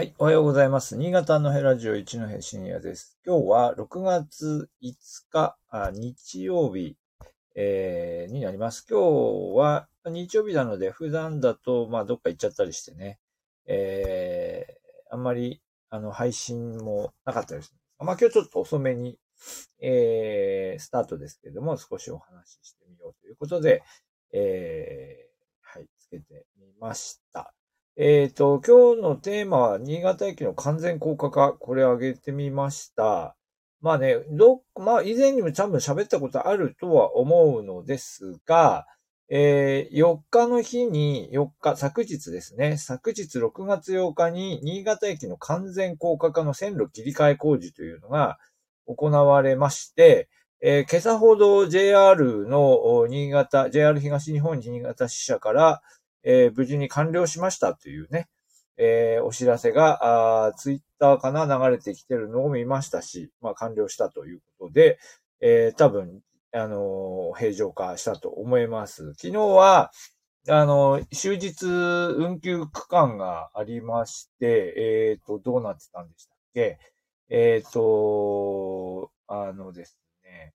はい、おはようございます。新潟のヘラジオ一の平深夜です。今日は6月5日、あ日曜日、えーになります。今日は日曜日なので、普段だと、まあ、どっか行っちゃったりしてね、えーあんまり、あの、配信もなかったです。まあ、今日ちょっと遅めに、えースタートですけれども、少しお話ししてみようということで、えーはい、つけてみました。えっ、と、今日のテーマは、新潟駅の完全高架化。これを挙げてみました。まあね、ど、まあ以前にも多分喋ったことあるとは思うのですが、えー4日の日に、4日、昨日ですね、昨日6月8日に、新潟駅の完全高架化の線路切り替え工事というのが行われまして、えー今朝ほど JR の新潟、JR 東日本新潟支社から、えー無事に完了しましたというね、えーお知らせが、ツイッターかな流れてきてるのを見ましたし、まあ完了したということで、えー多分、あのー平常化したと思います。昨日は、あの終日運休区間がありまして、えっ、と、どうなってたんでしたっけ？えっ、と、あのですね、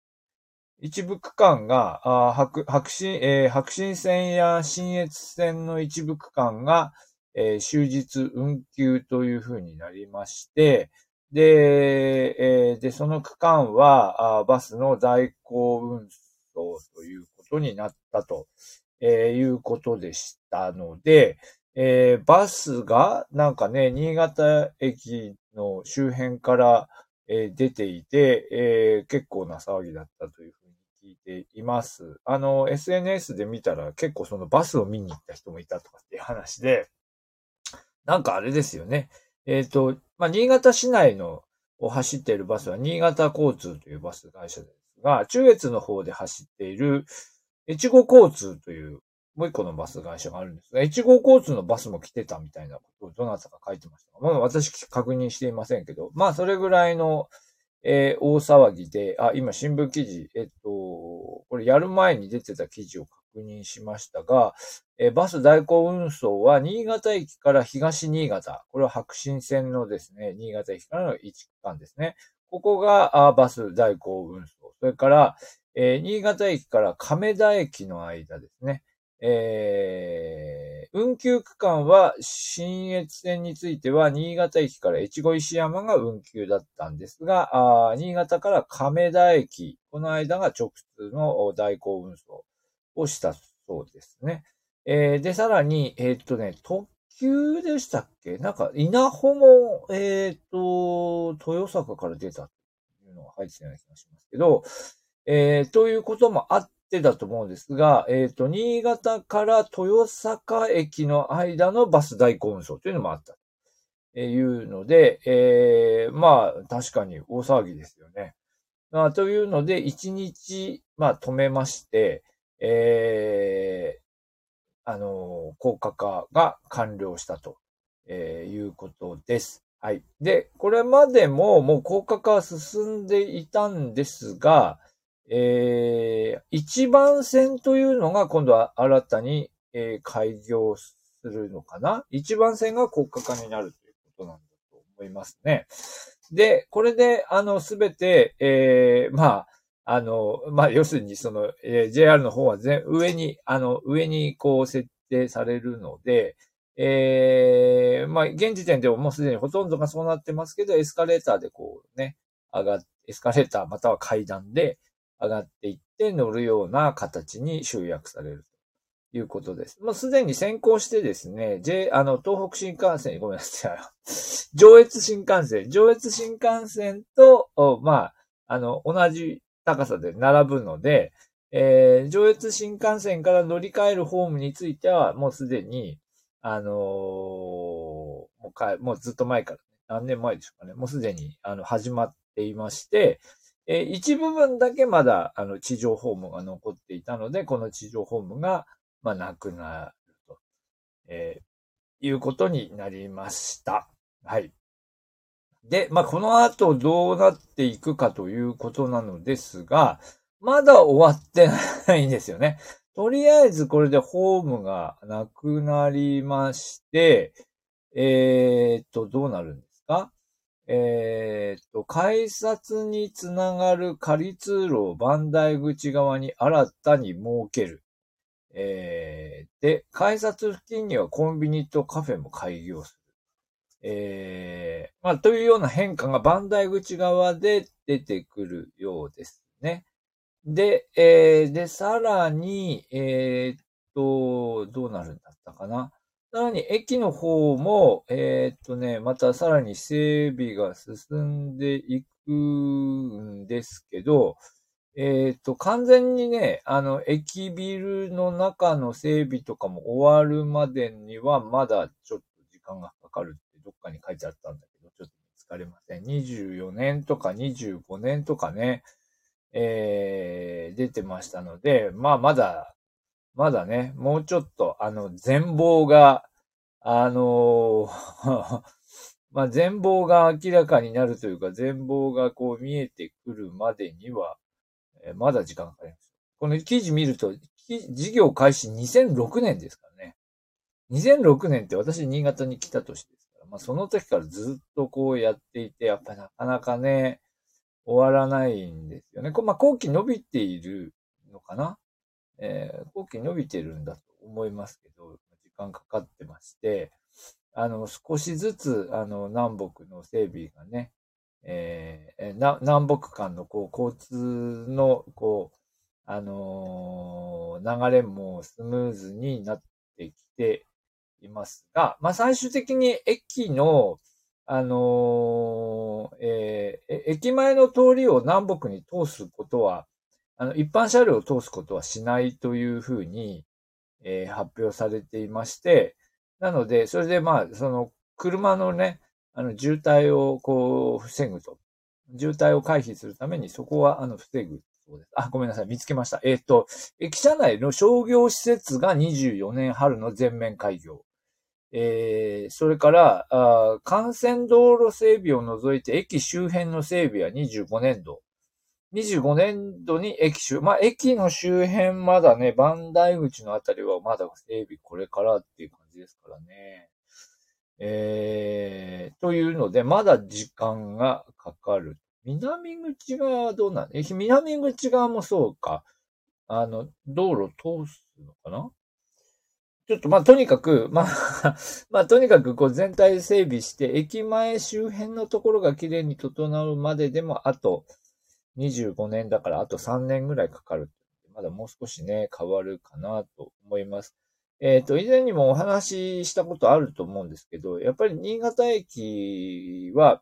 一部区間が、白、白新、えー白新線や新越線の一部区間が、えー終日運休というふうになりまして、で、えーで、その区間は、あバスの在庫運送ということになったと、えいうことでしたので、えバスが、なんかね、新潟駅の周辺から、え出ていて、え結構な騒ぎだったというふう聞いています。あの、SNS で見たら結構そのバスを見に行った人もいたとかっていう話で、なんかあれですよね。えっ、と、まあ、新潟市内のを走っているバスは新潟交通というバス会社ですが、中越の方で走っている越後交通というもう一個のバス会社があるんですが、越後交通のバスも来てたみたいなことをどなたか書いてました、まあ私確認していませんけど、まあそれぐらいの、えー大騒ぎで、あ、今新聞記事、えっと、これやる前に出てた記事を確認しましたが、えーバス代行運送は新潟駅から東新潟、これは白新線のですね、新潟駅からの一区間ですね。ここがあバス代行運送。それから、えー新潟駅から亀田駅の間ですね。えー運休区間は、新越線については、新潟駅から越後石山が運休だったんですが、新潟から亀田駅、この間が直通の代行運送をしたそうですね。えーで、さらに、えーっとね、特急でしたっけ？なんか、稲穂も、えーっと、豊坂から出たっていうのが入ってたような気がしますけど、えーということもあってだと思うんですが、えっ、と、新潟から豊坂駅の間のバス代行運送というのもあった。というので、えーまあ、確かに大騒ぎですよね。まあ、というので、一日、まあ、止めまして、えーあの、高架化が完了したと、えーいうことです。はい。で、これまでももう高架化は進んでいたんですが、えー一番線というのが今度は新たに、えー開業するのかな？一番線が高架化になるということなんだと思いますね。で、これで、あの、すべて、えーまあ、あの、まあ、要するに、その、えー JR の方は全、上に、あの、上にこう設定されるので、えーまあ、現時点でももうすでにほとんどがそうなってますけど、エスカレーターでこうね、上がっ、エスカレーターまたは階段で上がっていって乗るような形に集約されるということです。もうすでに先行してですね、J、あの、東北新幹線、ごめんなさい。上越新幹線、上越新幹線と、まあ、あの、同じ高さで並ぶので、えー上越新幹線から乗り換えるホームについては、もうすでに、あのーもうか、もうずっと前から、何年前でしょうかね、もうすでに、あの、始まっていまして、えー一部分だけまだ、あの、地上ホームが残っていたので、この地上ホームが、まあ、なくなると、えーいうことになりました。はい。で、まあ、この後どうなっていくかということなのですが、まだ終わってないんですよね。とりあえずこれでホームがなくなりまして、えー、っと、どうなるんですか？えー、っと、改札につながる仮通路を番台口側に新たに設ける。えー、で、改札付近にはコンビニとカフェも開業する。えー、まあ、というような変化が番台口側で出てくるようですね。で、えー、で、さらに、えー、っと、どうなるんだったかな。さらに駅の方も、えー、っとね、またさらに整備が進んでいくんですけど、えー、っと、完全にね、あの、駅ビルの中の整備とかも終わるまでには、まだちょっと時間がかかるってどっかに書いてあったんだけど、ちょっと見つかりません。24年とか25年とかね、えー、出てましたので、まあまだ、まだね、もうちょっと、あの、全貌が、あのー まあ全貌が明らかになるというか、全貌がこう見えてくるまでには、え、まだ時間かかります。この記事見ると、事業開始2006年ですからね。2006年って私新潟に来た年ですから、まあその時からずっとこうやっていて、やっぱなかなかね、終わらないんですよね。まあ、後期伸びているのかなえー、後期伸びてるんだと思いますけど、時間かかってまして、あの、少しずつ、あの、南北の整備がね、えー、南北間のこう交通の、こう、あのー、流れもスムーズになってきていますが、まあ、最終的に駅の、あのー、えー、駅前の通りを南北に通すことは、あの、一般車両を通すことはしないというふうに、えー、発表されていまして、なので、それでまあ、その、車のね、あの、渋滞をこう、防ぐと。渋滞を回避するために、そこは、あの、防ぐ。あ、ごめんなさい。見つけました。えっ、ー、と、駅舎内の商業施設が24年春の全面開業。えー、それから、幹線道路整備を除いて駅周辺の整備は25年度。25年度に駅周、まあ、駅の周辺まだね、番台口のあたりはまだ整備これからっていう感じですからね。えー、というので、まだ時間がかかる。南口側はどうなん？南口側もそうか。あの、道路通すのかな？ちょっとまあとにかく、まあ まあとにかくこう全体整備して、駅前周辺のところが綺麗に整うまででもあと25年だからあと3年ぐらいかかる。まだもう少しね、変わるかなと思います。えっ、ー、と、以前にもお話ししたことあると思うんですけど、やっぱり新潟駅は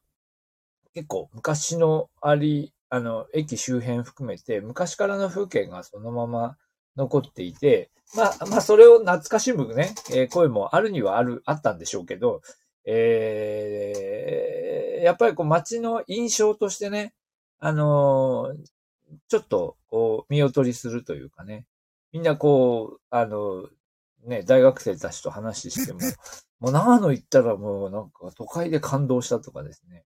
結構昔のあり、あの、駅周辺含めて昔からの風景がそのまま残っていて、まあ、まあ、それを懐かしむね、えー、声もあるにはある、あったんでしょうけど、えー、やっぱりこう街の印象としてね、あのー、ちょっと、こう、見劣りするというかね、みんなこう、あの、ね、大学生たちと話しても、もう長野行ったらもうなんか都会で感動したとかですね。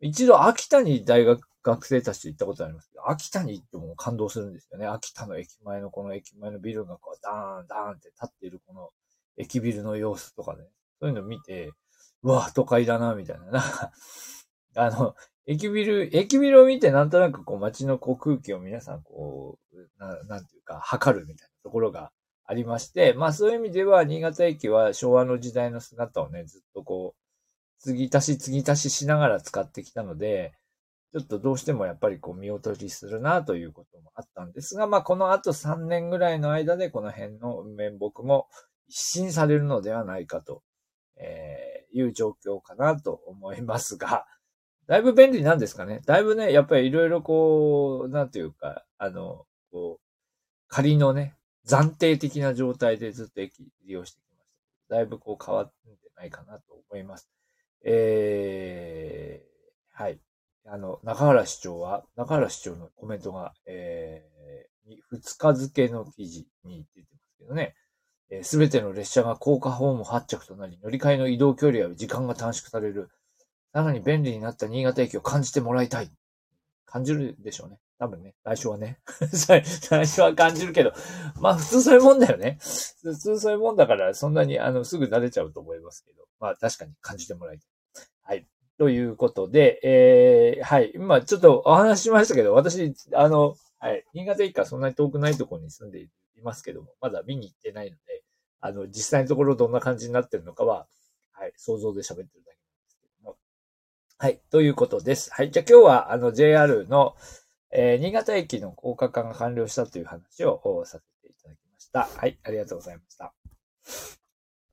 一度秋田に大学学生たちと行ったことありますけど、秋田に行っても感動するんですよね。秋田の駅前のこの駅前のビルがこうダーンダーンって立っているこの駅ビルの様子とかね、そういうの見て、うわ、都会だな、みたいな。なあの、駅ビル、駅ビルを見てなんとなくこう街のこう空気を皆さんこう、ななんていうか、測るみたいなところがありまして、まあそういう意味では新潟駅は昭和の時代の姿をね、ずっとこう、継ぎ足し継ぎ足ししながら使ってきたので、ちょっとどうしてもやっぱりこう見劣りするなということもあったんですが、まあこの後3年ぐらいの間でこの辺の面目も一新されるのではないかと、えー、いう状況かなと思いますが、だいぶ便利なんですかねだいぶね、やっぱりいろいろこう、なんていうか、あの、こう、仮のね、暫定的な状態でずっと駅利用してきました。だいぶこう変わってないかなと思います。えー、はい。あの、中原市長は、中原市長のコメントが、えー、二日付の記事に出てますけどね、す、え、べ、ての列車が高架ホーム発着となり、乗り換えの移動距離や時間が短縮される、さらに便利になった新潟駅を感じてもらいたい。感じるでしょうね。多分ね、最初はね。最初は感じるけど、まあ普通そういうもんだよね。普通そういうもんだから、そんなにあのすぐ慣れちゃうと思いますけど、まあ確かに感じてもらいたい。はい。ということで、えー、はい。今ちょっとお話しましたけど、私、あの、はい。新潟以下そんなに遠くないところに住んでいますけども、まだ見に行ってないので、あの、実際のところどんな感じになってるのかは、はい、想像で喋ってるだけなんですけども。はい。ということです。はい。じゃあ今日は、あの、JR の、えー、新潟駅の高架化が完了したという話をさせていただきました。はい。ありがとうございました。